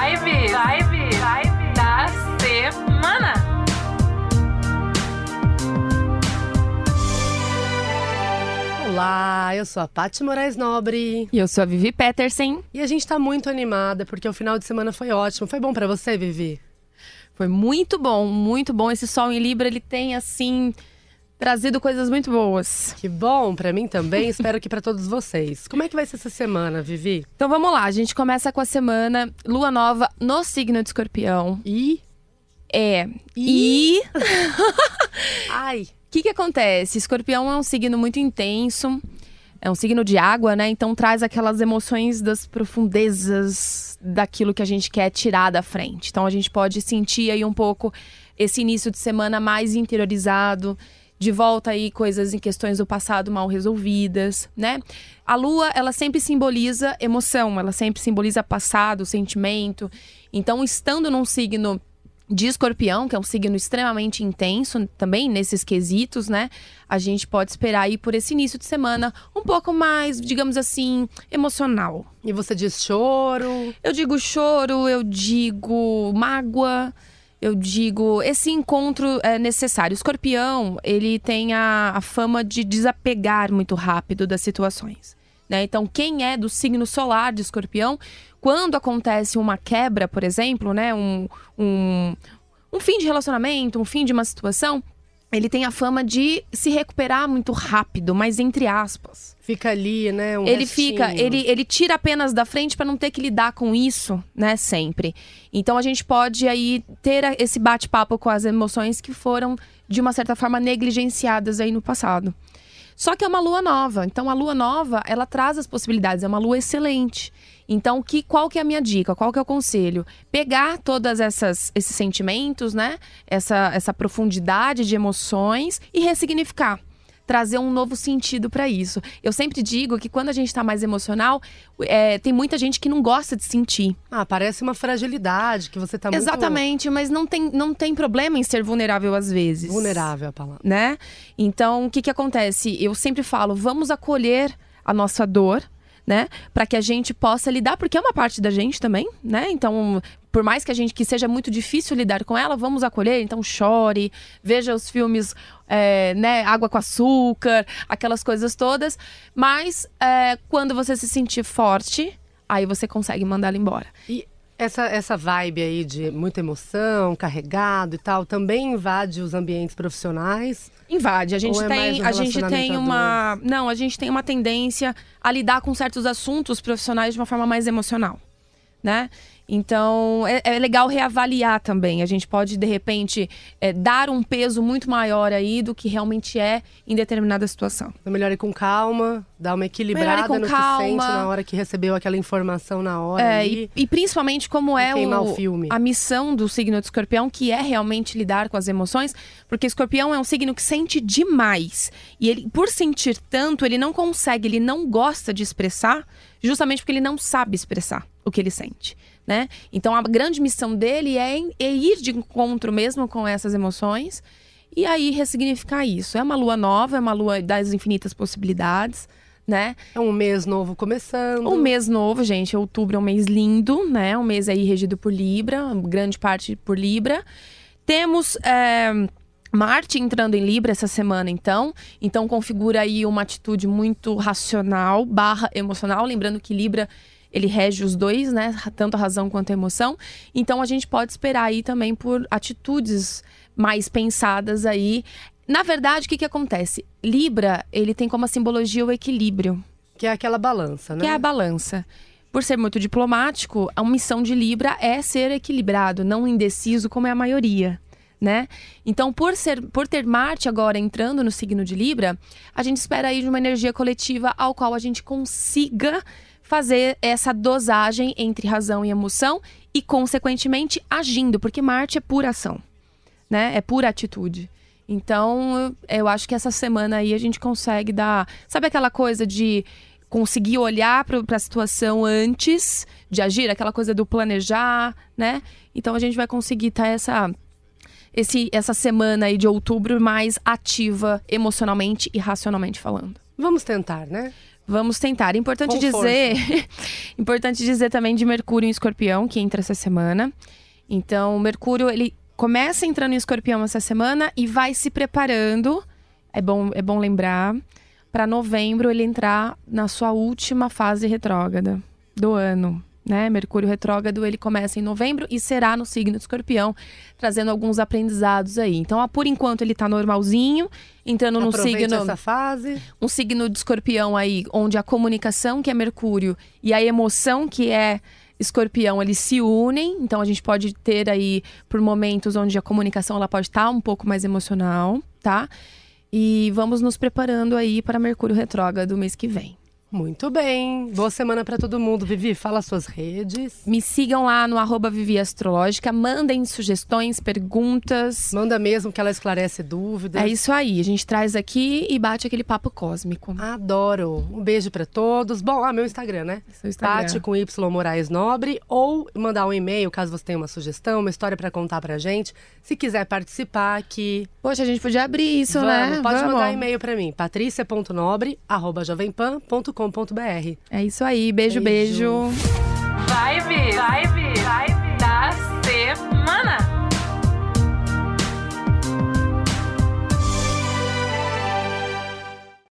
Vibe, vibe, vibe da semana. Olá, eu sou a Paty Moraes Nobre E eu sou a Vivi Petersen. e a gente tá muito animada porque o final de semana foi ótimo. Foi bom pra você, Vivi? Foi muito bom, muito bom. Esse sol em Libra, ele tem, assim, trazido coisas muito boas. Que bom pra mim também, espero que pra todos vocês. Como é que vai ser essa semana, Vivi? Então vamos lá, a gente começa com a semana Lua Nova no signo de escorpião. E É. E. ai, O que, que acontece? Escorpião é um signo muito intenso, é um signo de água, né? Então traz aquelas emoções das profundezas daquilo que a gente quer tirar da frente. Então a gente pode sentir aí um pouco esse início de semana mais interiorizado, de volta aí coisas em questões do passado mal resolvidas, né? A lua, ela sempre simboliza emoção, ela sempre simboliza passado, sentimento. Então, estando num signo de escorpião, que é um signo extremamente intenso também nesses quesitos, né? A gente pode esperar aí por esse início de semana um pouco mais, digamos assim, emocional. e você diz choro? Eu digo choro, eu digo mágoa, eu digo esse encontro é necessário. O escorpião, ele tem a, a fama de desapegar muito rápido das situações. Né? Então, quem é do signo solar de escorpião, quando acontece uma quebra, por exemplo, né? um, um, um fim de relacionamento, um fim de uma situação, ele tem a fama de se recuperar muito rápido, mas entre aspas Fica ali, né? Um ele restinho. fica, ele, ele tira apenas da frente para não ter que lidar com isso, né, sempre. Então a gente pode aí ter esse bate-papo com as emoções que foram de uma certa forma negligenciadas aí no passado. Só que é uma lua nova. Então a lua nova, ela traz as possibilidades, é uma lua excelente. Então, que, qual que é a minha dica? Qual que é o conselho? Pegar todas essas esses sentimentos, né? Essa essa profundidade de emoções e ressignificar trazer um novo sentido para isso. Eu sempre digo que quando a gente tá mais emocional, é, tem muita gente que não gosta de sentir. Ah, parece uma fragilidade que você tá muito Exatamente, mas não tem, não tem problema em ser vulnerável às vezes. vulnerável a palavra. Né? Então, o que que acontece? Eu sempre falo, vamos acolher a nossa dor, né? Para que a gente possa lidar, porque é uma parte da gente também, né? Então, por mais que a gente que seja muito difícil lidar com ela, vamos acolher. Então, chore, veja os filmes, é, né? Água com açúcar, aquelas coisas todas. Mas é, quando você se sentir forte, aí você consegue mandar ela embora. E essa, essa vibe aí de muita emoção, carregado e tal, também invade os ambientes profissionais. Invade. A gente é tem, um a gente tem uma, não, a gente tem uma tendência a lidar com certos assuntos profissionais de uma forma mais emocional, né? Então é, é legal reavaliar também. A gente pode de repente é, dar um peso muito maior aí do que realmente é em determinada situação. Então, melhor ir com calma, dar uma equilibrada com no que calma. sente na hora que recebeu aquela informação na hora. É, e, e principalmente como é o, o filme. a missão do signo de escorpião, que é realmente lidar com as emoções, porque escorpião é um signo que sente demais. E ele, por sentir tanto, ele não consegue, ele não gosta de expressar, justamente porque ele não sabe expressar o que ele sente. Né? Então a grande missão dele é, em- é ir de encontro mesmo com essas emoções e aí ressignificar isso. É uma lua nova, é uma lua das infinitas possibilidades, né? É um mês novo começando. Um mês novo, gente. Outubro é um mês lindo, né? Um mês aí regido por Libra, grande parte por Libra. Temos é, Marte entrando em Libra essa semana, então. Então configura aí uma atitude muito racional barra emocional. Lembrando que Libra ele rege os dois, né? Tanto a razão quanto a emoção. Então a gente pode esperar aí também por atitudes mais pensadas aí. Na verdade, o que, que acontece? Libra, ele tem como a simbologia o equilíbrio Que é aquela balança, né? que é a balança. Por ser muito diplomático, a missão de Libra é ser equilibrado, não indeciso como é a maioria. Né? Então, por, ser, por ter Marte agora entrando no signo de Libra, a gente espera aí de uma energia coletiva ao qual a gente consiga fazer essa dosagem entre razão e emoção e, consequentemente, agindo, porque Marte é pura ação, né? É pura atitude. Então, eu acho que essa semana aí a gente consegue dar. Sabe aquela coisa de conseguir olhar para a situação antes de agir, aquela coisa do planejar, né? Então a gente vai conseguir estar essa esse, essa semana aí de outubro mais ativa emocionalmente e racionalmente falando. Vamos tentar, né? Vamos tentar. Importante Com dizer, importante dizer também de Mercúrio em Escorpião, que entra essa semana. Então, o Mercúrio, ele começa entrando em Escorpião essa semana e vai se preparando. É bom, é bom lembrar para novembro ele entrar na sua última fase retrógrada do ano. Né? Mercúrio retrógrado ele começa em novembro e será no signo de Escorpião, trazendo alguns aprendizados aí. Então, por enquanto ele tá normalzinho, entrando no Aproveite signo essa fase. um signo de escorpião aí, onde a comunicação, que é Mercúrio, e a emoção, que é escorpião, eles se unem. Então a gente pode ter aí, por momentos onde a comunicação ela pode estar um pouco mais emocional, tá? E vamos nos preparando aí para Mercúrio retrógrado do mês que vem. Muito bem. Boa semana para todo mundo. Vivi, fala suas redes. Me sigam lá no arroba Vivi Astrológica, mandem sugestões, perguntas. Manda mesmo que ela esclarece dúvidas. É isso aí, a gente traz aqui e bate aquele papo cósmico. Adoro. Um beijo pra todos. Bom, ah, meu Instagram, né? Seu Instagram. Com Y Moraes Nobre ou mandar um e-mail caso você tenha uma sugestão, uma história pra contar pra gente. Se quiser participar aqui, Poxa, a gente podia abrir isso, vamos, né? pode Vamos. mandar e-mail pra mim, patricia.nobre@jovempan.com.br. É isso aí, beijo. Beijo. beijo. Vibe, vibe.